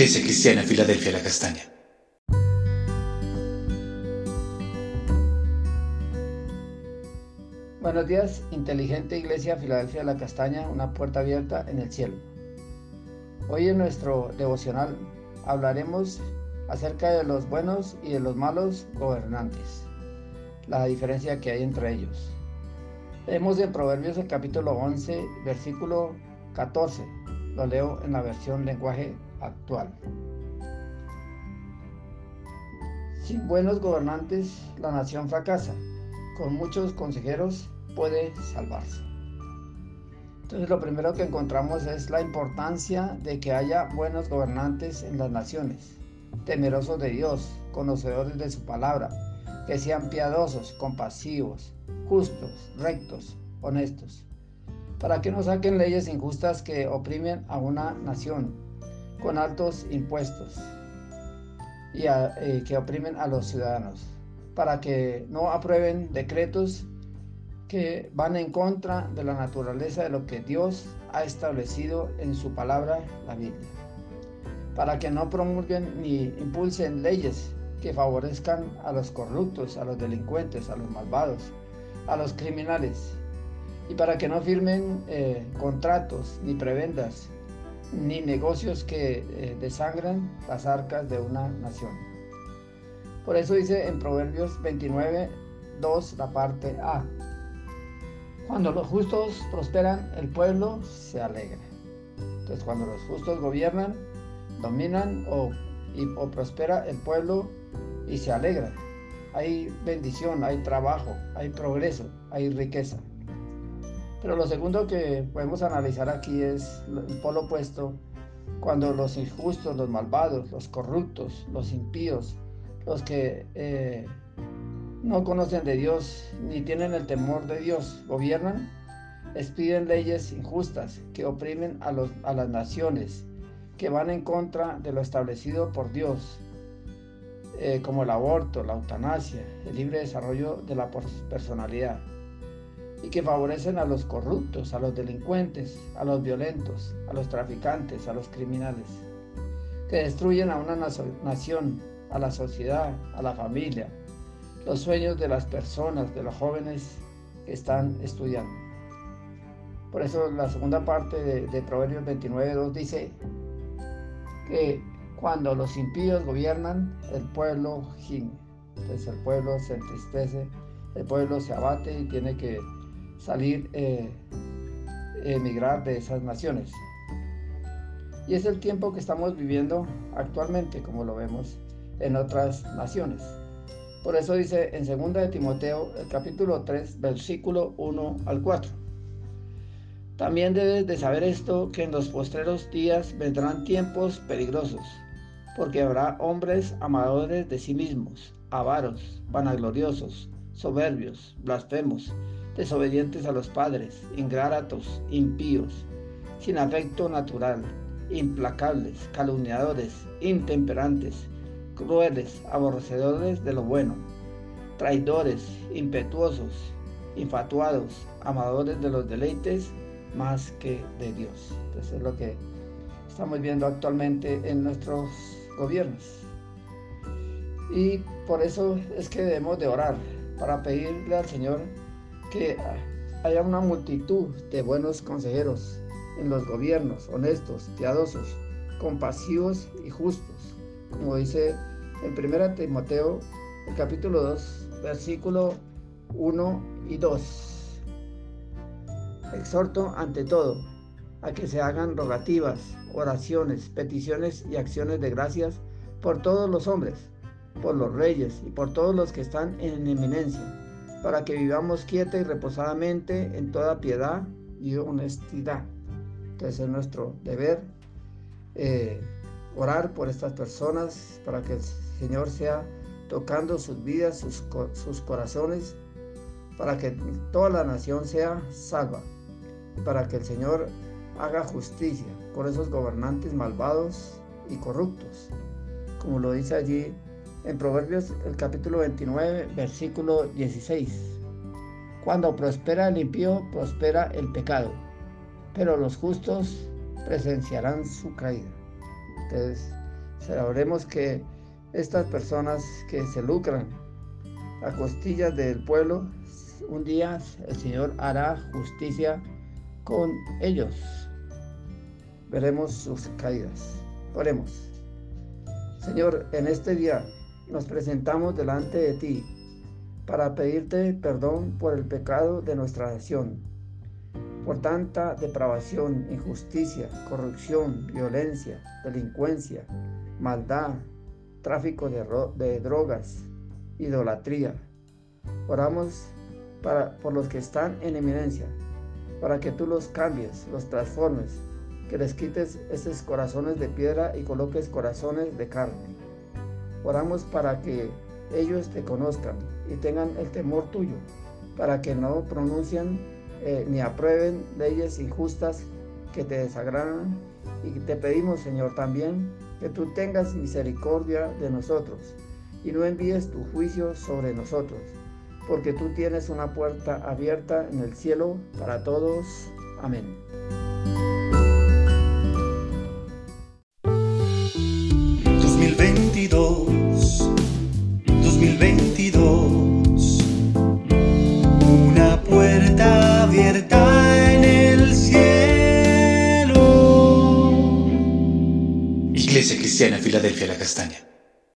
Iglesia Cristiana Filadelfia La Castaña. Buenos días, inteligente Iglesia Filadelfia La Castaña, una puerta abierta en el cielo. Hoy en nuestro devocional hablaremos acerca de los buenos y de los malos gobernantes, la diferencia que hay entre ellos. Leemos en Proverbios el capítulo 11, versículo 14. Lo leo en la versión lenguaje actual. Sin buenos gobernantes, la nación fracasa. Con muchos consejeros puede salvarse. Entonces lo primero que encontramos es la importancia de que haya buenos gobernantes en las naciones, temerosos de Dios, conocedores de su palabra, que sean piadosos, compasivos, justos, rectos, honestos, para que no saquen leyes injustas que oprimen a una nación con altos impuestos y eh, que oprimen a los ciudadanos, para que no aprueben decretos que van en contra de la naturaleza de lo que Dios ha establecido en su palabra, la Biblia. Para que no promulguen ni impulsen leyes que favorezcan a los corruptos, a los delincuentes, a los malvados, a los criminales. Y para que no firmen eh, contratos, ni prebendas, ni negocios que eh, desangran las arcas de una nación. Por eso dice en Proverbios 29, 2, la parte A. Cuando los justos prosperan, el pueblo se alegra. Entonces, cuando los justos gobiernan, dominan o, prospera el pueblo y se alegra. Hay bendición, hay trabajo, hay progreso, hay riqueza. Pero lo segundo que podemos analizar aquí es el polo opuesto, cuando los injustos, los malvados, los corruptos, los impíos, los que eh, no conocen de Dios ni tienen el temor de Dios, gobiernan, expiden leyes injustas que oprimen a, los, a las naciones, que van en contra de lo establecido por Dios, eh, como el aborto, la eutanasia, el libre desarrollo de la personalidad, y que favorecen a los corruptos, a los delincuentes, a los violentos, a los traficantes, a los criminales, que destruyen a una nación, a la sociedad, a la familia, los sueños de las personas, de los jóvenes que están estudiando. Por eso la segunda parte de, Proverbios 29.2 dice que cuando los impíos gobiernan, el pueblo gime. Entonces el pueblo se entristece, el pueblo se abate y tiene que salir, eh, emigrar de esas naciones. Y es el tiempo que estamos viviendo actualmente, como lo vemos en otras naciones. Por eso dice en 2 de Timoteo, capítulo 3, versículo 1 al 4. También debes de saber esto, que en los postreros días vendrán tiempos peligrosos, porque habrá hombres amadores de sí mismos, avaros, vanagloriosos, soberbios, blasfemos, desobedientes a los padres, ingratos, impíos, sin afecto natural, implacables, calumniadores, intemperantes, crueles, aborrecedores de lo bueno, traidores, impetuosos, infatuados, amadores de los deleites más que de Dios. Entonces es lo que estamos viendo actualmente en nuestros gobiernos. Y por eso es que debemos de orar para pedirle al Señor que haya una multitud de buenos consejeros en los gobiernos, honestos, piadosos, compasivos y justos, como dice en 1 Timoteo, capítulo 2, versículo 1 y 2. Exhorto ante todo a que se hagan rogativas, oraciones, peticiones y acciones de gracias por todos los hombres, por los reyes y por todos los que están en eminencia, para que vivamos quieta y reposadamente en toda piedad y honestidad. Entonces es nuestro deber eh, orar por estas personas para que el Señor sea tocando sus vidas, sus, sus corazones, para que toda la nación sea salva para que el Señor haga justicia por esos gobernantes malvados y corruptos, como lo dice allí en Proverbios el capítulo 29, versículo 16. Cuando prospera el impío, prospera el pecado, pero los justos presenciarán su caída. Entonces, Celebremos que estas personas que se lucran a costillas del pueblo, un día el Señor hará justicia con ellos. Veremos sus caídas. Oremos. Señor, en este día nos presentamos delante de ti para pedirte perdón por el pecado de nuestra nación, por tanta depravación, injusticia, corrupción, violencia, delincuencia, maldad, tráfico de, drogas, idolatría. Oramos para, por los que están en eminencia, para que tú los cambies, los transformes, que les quites esos corazones de piedra y coloques corazones de carne. Oramos para que ellos te conozcan y tengan el temor tuyo, para que no pronuncien eh, ni aprueben leyes injustas que te desagradan. Y te pedimos, Señor, también que tú tengas misericordia de nosotros y no envíes tu juicio sobre nosotros, porque tú tienes una puerta abierta en el cielo para todos. Amén. Iglesia Cristiana Filadelfia La Castaña.